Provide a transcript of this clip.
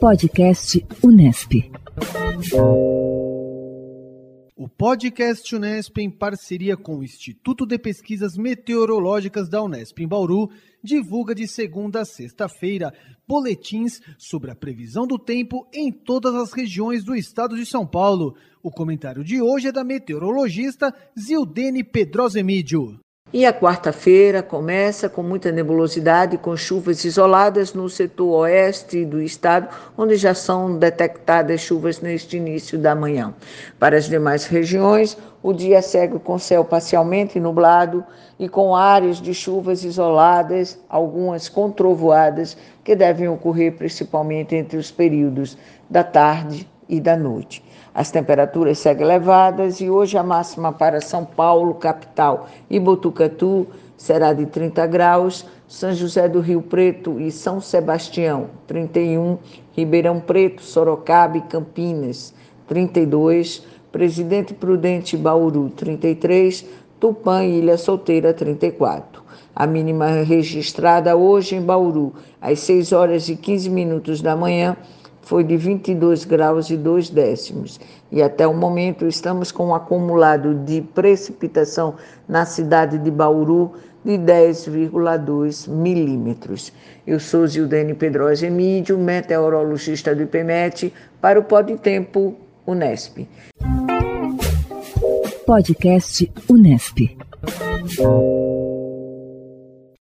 Podcast Unesp. O podcast Unesp, em parceria com o Instituto de Pesquisas Meteorológicas da Unesp em Bauru, divulga de segunda a sexta-feira boletins sobre a previsão do tempo em todas as regiões do estado de São Paulo. O comentário de hoje é da meteorologista Zildene Pedrosemídio. E a quarta-feira começa com muita nebulosidade, com chuvas isoladas no setor oeste do estado, onde já são detectadas chuvas neste início da manhã. Para as demais regiões, o dia segue com céu parcialmente nublado e com áreas de chuvas isoladas, algumas com trovoadas, que devem ocorrer principalmente entre os períodos da tarde e da noite. As temperaturas seguem elevadas e hoje a máxima para São Paulo, capital, e Botucatu será de 30 graus, São José do Rio Preto e São Sebastião, 31, Ribeirão Preto, Sorocaba e Campinas, 32, Presidente Prudente Bauru, 33, Tupã e Ilha Solteira, 34. A mínima registrada hoje em Bauru, às 6 horas e 15 minutos da manhã, foi de 22 graus e 2 décimos. E até o momento estamos com um acumulado de precipitação na cidade de Bauru de 10,2 milímetros. Eu sou Zildene Pedrosa Emídio, meteorologista do IPMET, para o Pode Tempo Unesp. Podcast Unesp.